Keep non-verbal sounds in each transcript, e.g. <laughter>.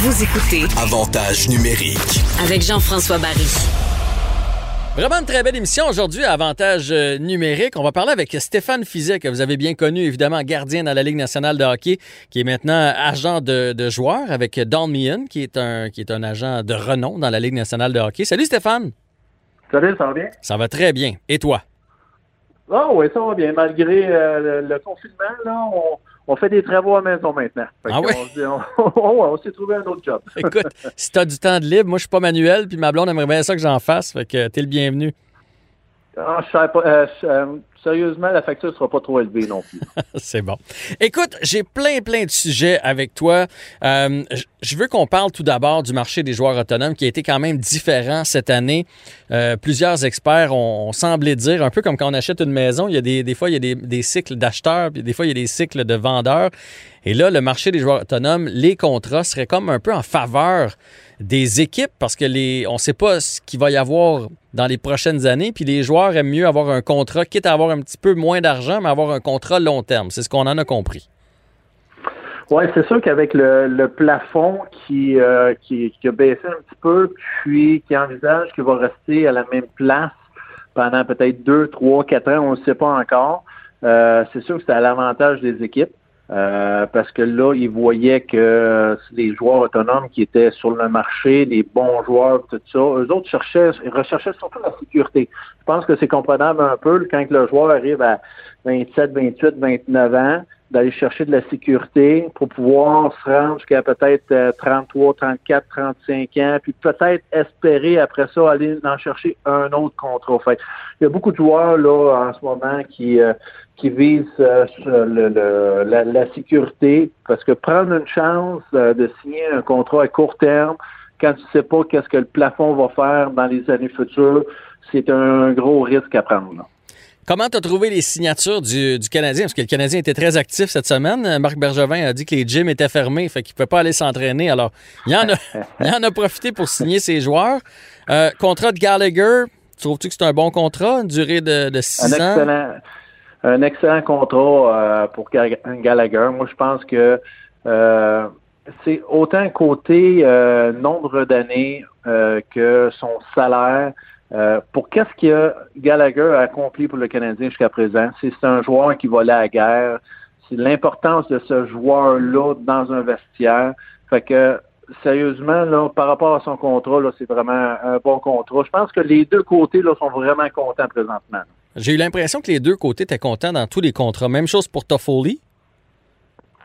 Vous écoutez Avantage numérique. avec Jean-François Barry. Vraiment une très belle émission aujourd'hui à Avantage euh, numérique. On va parler avec Stéphane Fizet, que vous avez bien connu, évidemment, gardien dans la Ligue nationale de hockey, qui est maintenant agent de, de joueur avec Don Meehan, qui est, un, qui est un agent de renom dans la Ligue nationale de hockey. Salut Stéphane! Salut, ça va bien? Ça va très bien. Et toi? Ah oui, ça va bien. Malgré euh, le, le confinement, là, on, on fait des travaux à maison maintenant. Ah oui? <laughs> On, on- s'est trouvé un autre job. <laughs> Écoute, si t'as du temps de libre, moi je suis pas manuel, puis ma blonde aimerait bien ça que j'en fasse, fait que t'es le bienvenu. Ah, je savais pas, euh, je- euh, sérieusement, la facture sera pas trop élevée non plus. <laughs> C'est bon. Écoute, j'ai plein, plein de sujets avec toi. Euh, je- veux qu'on parle tout d'abord du marché des joueurs autonomes qui a été quand même différent cette année. Euh, plusieurs experts ont, semblé dire, un peu comme quand on achète une maison, il y a des, des fois, il y a des, des cycles d'acheteurs, puis des fois, il y a des cycles de vendeurs. Et là, le marché des joueurs autonomes, les contrats seraient comme un peu en faveur des équipes parce que les, on ne sait pas ce qu'il va y avoir dans les prochaines années. Puis les joueurs aiment mieux avoir un contrat, quitte à avoir un petit peu moins d'argent, mais avoir un contrat long terme. C'est ce qu'on en a compris. Oui, c'est sûr qu'avec le, plafond qui, euh, qui, qui a baissé un petit peu, puis qui envisage qu'il va rester à la même place pendant peut-être deux, trois, quatre ans, on ne sait pas encore. Euh, c'est sûr que c'est à l'avantage des équipes. Euh, parce que là, ils voyaient que les joueurs autonomes qui étaient sur le marché, les bons joueurs, tout ça, eux autres cherchaient, recherchaient surtout la sécurité. Je pense que c'est comprenable un peu quand le joueur arrive à 27, 28, 29 ans, d'aller chercher de la sécurité pour pouvoir se rendre jusqu'à peut-être euh, 33, 34, 35 ans, puis peut-être espérer après ça aller en chercher un autre contrat. Fait, il y a beaucoup de joueurs là en ce moment qui euh, qui visent euh, le, le- la, la sécurité parce que prendre une chance euh, de signer un contrat à court terme quand tu sais pas qu'est-ce que le plafond va faire dans les années futures, c'est un gros risque à prendre. là. Comment tu as trouvé les signatures du, du Canadien? Parce que le Canadien était très actif cette semaine. Marc Bergevin a dit que les gyms étaient fermés, fait qu'il ne pouvait pas aller s'entraîner. Alors, il en, a, <laughs> il en a profité pour signer ses joueurs. Euh, contrat de Gallagher, trouves-tu que c'est un bon contrat? Une durée de, de un six ans? excellent, un excellent contrat euh, pour Ga- Gallagher. Moi, je pense que euh, c'est autant côté euh, nombre d'années euh, que son salaire. Euh, pour qu'est-ce que Gallagher a accompli pour le Canadien jusqu'à présent? C'est c'est un joueur qui va aller à la guerre. C'est l'importance de ce joueur-là dans un vestiaire. Fait que sérieusement, là, par rapport à son contrat, c'est vraiment un bon contrat. Je pense que les deux côtés là, sont vraiment contents présentement. J'ai eu l'impression que les deux côtés étaient contents dans tous les contrats. Même chose pour Toffoli.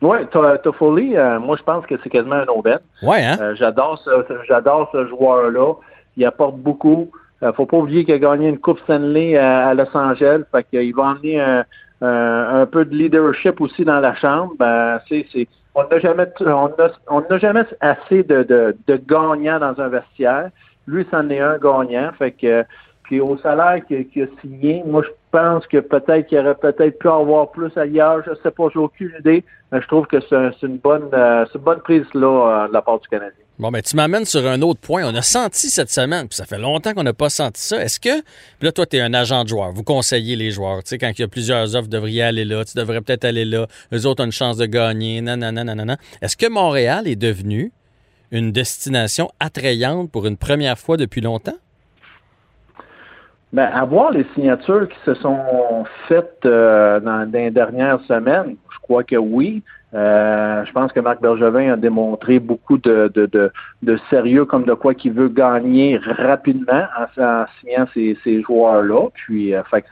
Oui, Toffoli, euh, moi je pense que c'est quasiment un aubaine. Ouais, hein? Euh, j'adore ce, ce- j'adore ce joueur-là. Il apporte beaucoup. Euh, faut pas oublier qu'il a gagné une Coupe Stanley à, à Los Angeles. Fait qu'il va emmener un, un- peu de leadership aussi dans la chambre. Ben, c'est, c'est, on n'a jamais, on n'a, on jamais assez de, de, de gagnants dans un vestiaire. Lui, c'en est un gagnant. Fait que, puis au salaire qu'il, a signé, moi, je pense que peut-être qu'il aurait peut-être pu avoir plus ailleurs. Je sais pas, j'ai aucune idée. Mais je trouve que c'est, un- c'est une bonne, euh, une bonne prise là euh, de la part du Canadien. Bon, ben, tu m'amènes sur un autre point. On a senti cette semaine, puis ça fait longtemps qu'on n'a pas senti ça. Est-ce que, puis là, toi, tu es un agent de joueur, vous conseillez les joueurs. Tu sais, quand il y a plusieurs offres, vous devriez aller là, tu devrais peut-être aller là. Eux autres ont une chance de gagner, nanana. Est-ce que Montréal est devenu une destination attrayante pour une première fois depuis longtemps? Ben, à voir les signatures qui se sont faites euh, dans, les dernières semaines, je crois que oui. Euh, je pense que Marc Bergevin a démontré beaucoup de, de, de, de sérieux comme de quoi qu'il veut gagner rapidement en, signant ces, ces joueurs-là. Puis, euh, fait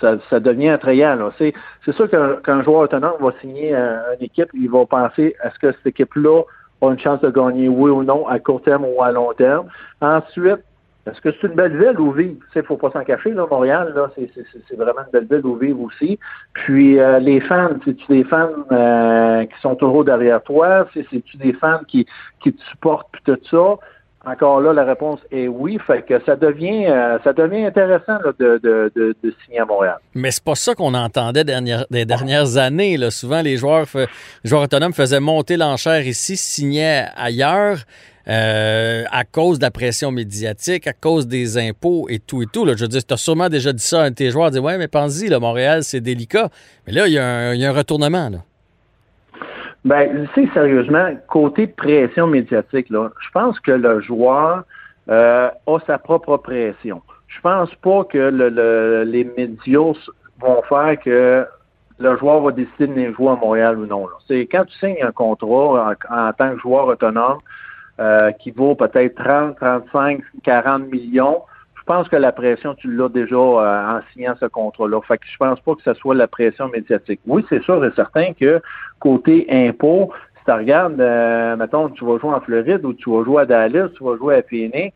ça, ça devient attrayant. C'est, sûr qu'un, qu'un joueur autonome va signer euh, une équipe, il va penser est-ce que cette équipe-là a une chance de gagner, oui ou non, à court terme ou à long terme. Ensuite, est-ce que c'est une belle ville où vivre? Il ne faut pas s'en cacher, là, Montréal, c'est, vraiment une belle ville où vivre aussi. Puis euh, les fans, c'est-tu des fans euh, qui sont toujours derrière toi? C'est, c'est-tu des fans qui, te supportent puis tout ça? Encore là, la réponse est oui. Fait que ça devient euh, intéressant de, signer à Montréal. Mais c'est pas ça qu'on entendait des dernières années. Souvent, les joueurs, les joueurs autonomes faisaient monter l'enchère ici, signaient ailleurs euh, à cause de la pression médiatique, à cause des impôts et tout et tout. Je veux dire, tu as sûrement déjà dit ça à un de tes joueurs, dit Ouais, mais pense-y, Montréal, c'est délicat. Mais là, il y, a un- il y a un retournement. Là. Ben, tu sais, sérieusement, côté pression médiatique, là, je pense que le joueur euh, a sa propre pression. Je pense pas que le, les médias vont faire que le joueur va décider de venir jouer à Montréal ou non. C'est quand tu signes un contrat en, tant que joueur autonome euh, qui vaut peut-être 30, 35, 40 millions, je pense que la pression, tu l'as déjà euh, en signant ce contrat-là. Fait que je pense pas que ce soit la pression médiatique. Oui, c'est sûr et certain que côté impôt, si tu regardes, euh, mettons, tu vas jouer en Floride ou tu vas jouer à Dallas, tu vas jouer à Phoenix,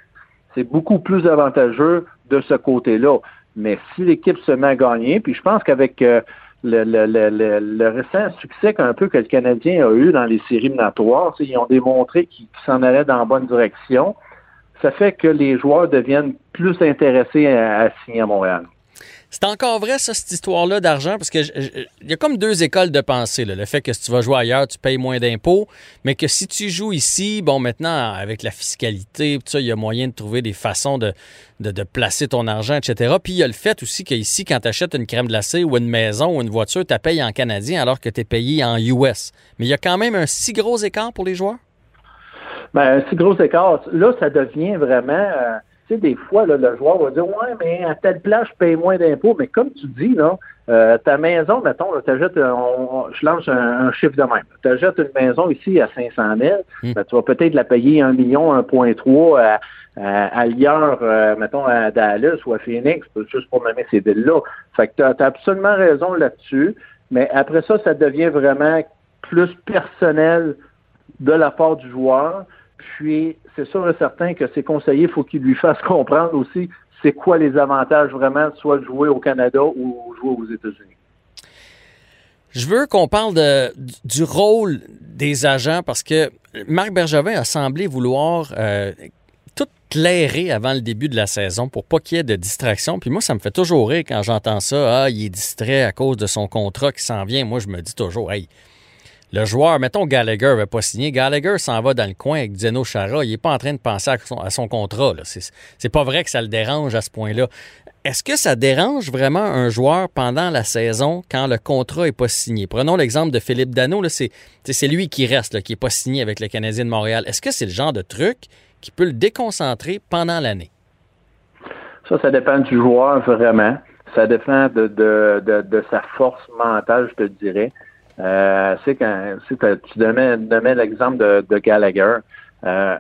c'est beaucoup plus avantageux de ce côté-là. Mais si l'équipe se met à gagner, puis je pense qu'avec euh, le, récent succès qu'un peu que le Canadien a eu dans les séries minatoires, ils ont démontré qu'ils s'en allaient dans la bonne direction ça fait que les joueurs deviennent plus intéressés à, signer à Montréal. C'est encore vrai, ça, cette histoire-là d'argent, parce que il y a comme deux écoles de pensée. Le fait que si tu vas jouer ailleurs, tu payes moins d'impôts, mais que si tu joues ici, bon, maintenant, avec la fiscalité, il y a moyen de trouver des façons de, de, placer ton argent, etc. Puis il y a le fait aussi qu'ici, quand tu achètes une crème glacée ou une maison ou une voiture, tu payes en canadien alors que tu es payé en US. Mais il y a quand même un si gros écart pour les joueurs? Ben, si gros écart, là, ça devient vraiment. Euh, tu sais, des fois, là, le joueur va dire Ouais, mais à telle place, je paye moins d'impôts. Mais comme tu dis, là, euh, ta maison, mettons, tu achètes, je lance un, chiffre de même. Tu achètes une maison ici à 500 000, hmm. ben, tu vas peut-être la payer 1 million, 1,3 à, à, ailleurs, euh, mettons, à Dallas ou à Phoenix, juste pour nommer ces villes-là. Fait que tu as, absolument raison là-dessus. Mais après ça, ça devient vraiment plus personnel de la part du joueur. Puis, c'est sûr et certain que ses conseillers, il faut qu'ils lui fassent <laughs> comprendre aussi c'est quoi les avantages vraiment, soit de jouer au Canada ou jouer aux États-Unis. Je veux qu'on parle de, du rôle des agents parce que Marc Bergevin a semblé vouloir euh, tout clairer avant le début de la saison pour pas qu'il y ait de distraction. Puis moi, ça me fait toujours rire quand j'entends ça. Ah, il est distrait à cause de son contrat qui s'en vient. Moi, je me dis toujours, hey, le joueur, mettons Gallagher n'avait pas signé, Gallagher s'en va dans le coin avec Zeno Chara, il n'est pas en train de penser à son, contrat. C'est pas vrai que ça le dérange à ce point-là. Est-ce que ça dérange vraiment un joueur pendant la saison quand le contrat n'est pas signé? Prenons l'exemple de Philippe Dano, c'est lui qui reste, qui n'est pas signé avec le Canadien de Montréal. Est-ce que c'est le genre de truc qui peut le déconcentrer pendant l'année? Ça, ça dépend du joueur vraiment. Ça dépend de sa force mentale, je te dirais. Euh, c'est quand tu donnais, l'exemple de, de, Gallagher. Euh,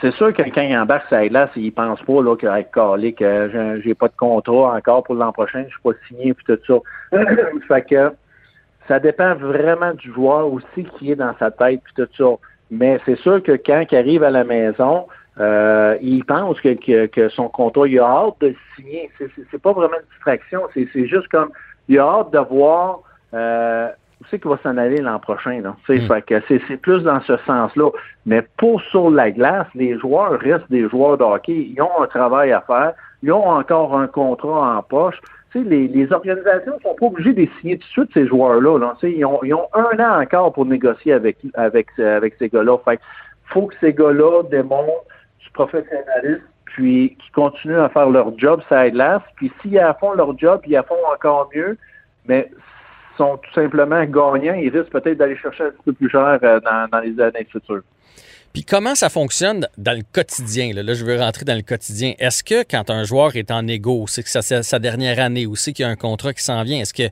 c'est sûr que quand il embarque sa glace, il pense pas là, qu'avec Carly, que j'ai pas de contrat encore pour l'an prochain, je suis pas signé puis tout ça. <coughs> fait que ça dépend vraiment du joueur aussi qui est dans sa tête puis tout ça. Mais c'est sûr que quand il arrive à la maison, euh, il pense que, que, son contrat, il a hâte de le signer. C'est pas vraiment une distraction, c'est juste comme il a hâte de voir euh, c'est qu'il va s'en aller l'an prochain. Là. Mm. C'est plus dans ce sens-là. Mais pour sur la glace, les joueurs restent des joueurs de hockey. Ils ont un travail à faire. Ils ont encore un contrat en poche. Les, les organisations ne sont pas obligées de signer tout de suite ces joueurs-là. Là. Ils, ont, ils ont un an encore pour négocier avec, avec, avec ces gars-là. Fait faut que ces gars-là démontrent du professionnalisme puis qu'ils continuent à faire leur job, ça glace. Puis s'ils font leur job, ils font encore mieux. Mais sont tout simplement gagnants, ils risquent peut-être d'aller chercher un petit peu plus cher euh, dans, les années futures. Puis comment ça fonctionne dans le quotidien? Là, je veux rentrer dans le quotidien. Est-ce que quand un joueur est en égo, c'est que c'est sa dernière année ou c'est qu'il y a un contrat qui s'en vient, est-ce que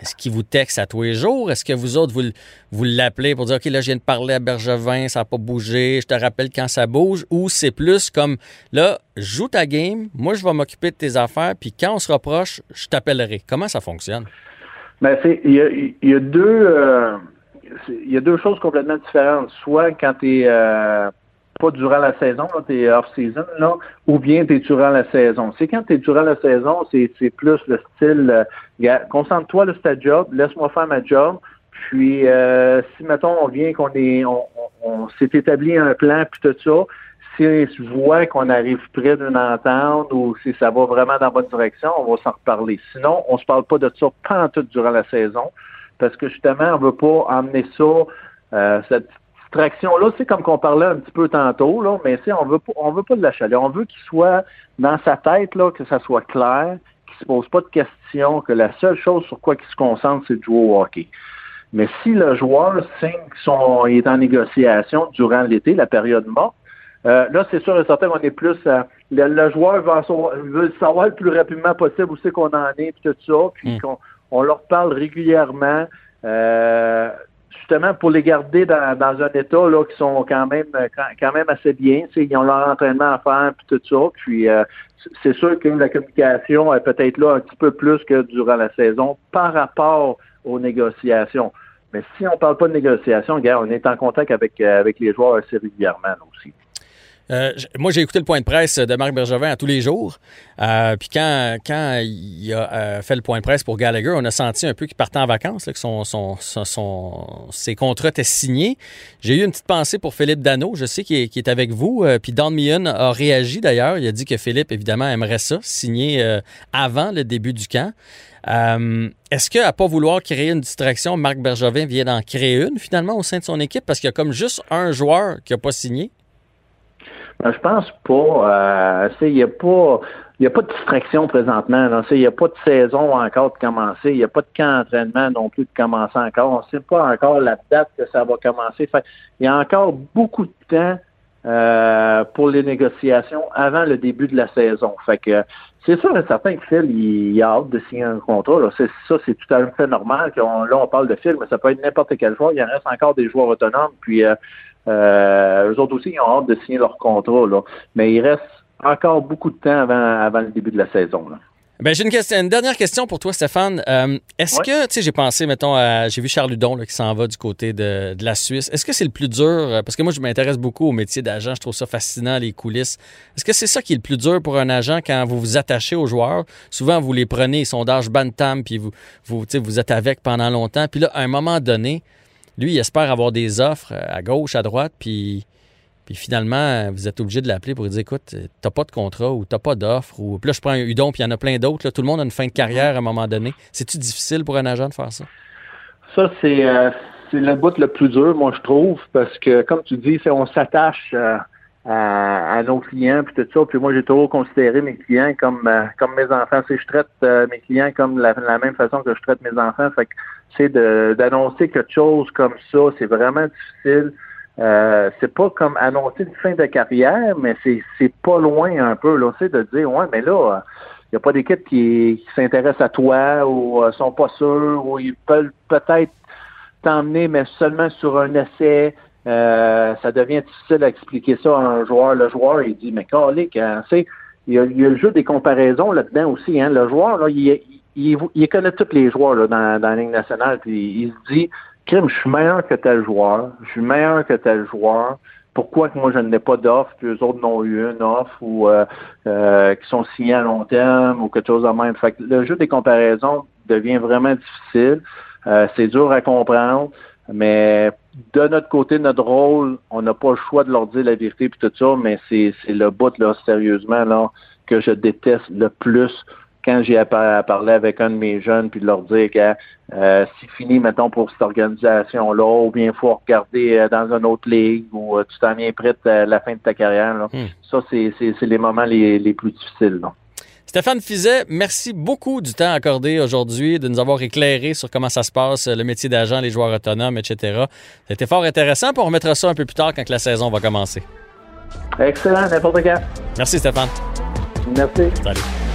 est-ce qu'il vous texte à tous les jours? Est-ce que vous autres, vous, vous l'appelez pour dire, OK, là, je viens de parler à Bergevin, ça n'a pas bougé, je te rappelle quand ça bouge? Ou c'est plus comme, là, joue ta game, moi, je vais m'occuper de tes affaires, puis quand on se rapproche, je t'appellerai. Comment ça fonctionne? Ben, c'est, il y a, y a deux, euh, il y a deux choses complètement différentes. Soit quand tu euh, pas durant la saison, tu es off-season, là, ou bien tu es durant la saison. C'est quand tu es durant la saison, c'est, c'est plus le style, euh, concentre-toi sur ta job, laisse-moi faire ma job. Puis, euh, si, mettons, on vient qu'on est, on, on s'est établi un plan, puis tout ça, si je vois qu'on arrive près d'une entente ou si ça va vraiment dans la bonne direction, on va s'en reparler. Sinon, on se parle pas de ça pendant tout durant la saison parce que justement, on veut pas emmener ça, euh, cette distraction-là, c'est comme qu'on parlait un petit peu tantôt, là, mais on veut pas, on veut pas de la chaleur. On veut qu'il soit dans sa tête, là, que ça soit clair, qu'il se pose pas de questions, que la seule chose sur quoi il se concentre, c'est de jouer. Mais si le joueur signe qu'il est en négociation durant l'été, la période morte, euh, là, c'est sûr et certain qu'on est plus... le, joueur veut, savoir le plus rapidement possible où c'est qu'on en est, puis tout ça, puis mm. qu'on on leur parle régulièrement. Euh, justement pour les garder dans, dans, un état là qui sont quand même quand, même assez bien. Ils ont leur entraînement à faire puis tout ça. Puis euh, c'est sûr que la communication est peut-être là un petit peu plus que durant la saison par rapport aux négociations. Mais si on parle pas de négociations, regarde, on est en contact avec, euh, avec les joueurs assez régulièrement aussi. Euh, moi, j'ai écouté le point de presse de Marc Bergevin à tous les jours. Euh, puis quand, quand il a fait le point de presse pour Gallagher, on a senti un peu qu'il partait en vacances, que son, son, son, ses contrats étaient signés. J'ai eu une petite pensée pour Philippe Dano. Je sais qu'il est, avec vous. puis Don Meehan a réagi d'ailleurs. Il a dit que Philippe, évidemment, aimerait ça, signer avant le début du camp. Est-ce qu'à pas vouloir créer une distraction, Marc Bergevin vient d'en créer une finalement au sein de son équipe? Parce qu'il y a comme juste un joueur qui n'a pas signé? Ben, je pense pas. Euh, il n'y a pas. Il a pas de distraction présentement. Il n'y a pas de saison encore de commencer. Il n'y a pas de camp d'entraînement non plus de commencer encore. On ne sait pas encore la date que ça va commencer. Il y a encore beaucoup de temps euh, pour les négociations avant le début de la saison. C'est sûr et certain que Phil, il, a hâte de signer un contrat. Là. Ça, c'est tout à fait normal. Là, on parle de Phil, mais ça peut être n'importe quel joueur. Il en reste encore des joueurs autonomes. Puis euh, euh, eux autres aussi, ils ont hâte de signer leur contrat, là. mais il reste encore beaucoup de temps avant, avant le début de la saison. Là. Ben, j'ai une, question, une dernière question pour toi, Stéphane. Euh, est-ce que, tu sais, j'ai pensé, mettons, à, j'ai vu Charles Ludon là, qui s'en va du côté de, de la Suisse. Est-ce que c'est le plus dur? Euh, parce que moi, je m'intéresse beaucoup au métier d'agent. Je trouve ça fascinant, les coulisses. Est-ce que c'est ça qui est le plus dur pour un agent quand vous vous attachez aux joueurs? Souvent, vous les prenez, sondage bantam, puis vous, vous, vous êtes avec pendant longtemps. Puis là, à un moment donné, lui, il espère avoir des offres euh, à gauche, à droite, puis, puis finalement, vous êtes obligé de l'appeler pour lui dire écoute, t'as pas de contrat ou t'as pas d'offre. Ou... Puis là, je prends un Udon, puis il y en a plein d'autres. Tout le monde a une fin de carrière à un moment donné. C'est-tu difficile pour un agent de faire ça? Ça, c'est euh, le bout le plus dur, moi, je trouve, parce que, comme tu dis, on s'attache. Euh, à, nos clients puis tout ça. Puis moi, j'ai toujours considéré mes clients comme comme mes enfants. Si je traite mes clients comme la, la, même façon que je traite mes enfants, fait que c'est d'annoncer quelque chose comme ça, c'est vraiment difficile. Euh, c'est pas comme annoncer une fin de carrière, mais c'est pas loin un peu, là, de dire, ouais, mais là, il n'y a pas d'équipe qui, qui s'intéresse à toi ou euh, sont pas sûrs ou ils peuvent peut-être t'emmener, mais seulement sur un essai. Euh, ça devient difficile à expliquer ça à un joueur. Le joueur, il dit, mais calique, hein, il il y a le jeu des comparaisons là-dedans aussi. Hein. Le joueur, là, il, il, connaît tous les joueurs là, dans, dans la Ligue nationale, puis il se dit Je suis meilleur que tel joueur, je suis meilleur que tel joueur. Pourquoi que moi je n'ai pas d'offre, puis eux autres n'ont eu une offre ou euh, euh, qui sont signés à long terme ou quelque chose de même. Fait que le jeu des comparaisons devient vraiment difficile. Euh, c'est dur à comprendre, mais de notre côté, notre rôle, on n'a pas le choix de leur dire la vérité puis tout ça, mais c'est, c'est le bout là, sérieusement, là, que je déteste le plus quand j'ai à, parler avec un de mes jeunes, puis de leur dire que euh, c'est fini, mettons, pour cette organisation-là, ou bien il faut regarder euh, dans une autre ligue, ou euh, tu t'en viens prêt à la fin de ta carrière. Hmm. Ça, c'est les moments les, plus difficiles. Stéphane Fizet, merci beaucoup du temps accordé aujourd'hui, de nous avoir éclairé sur comment ça se passe, le métier d'agent, les joueurs autonomes, etc. C'était fort intéressant, puis on remettra ça un peu plus tard quand la saison va commencer. Excellent, n'importe quand. Merci Stéphane. Merci. Salut.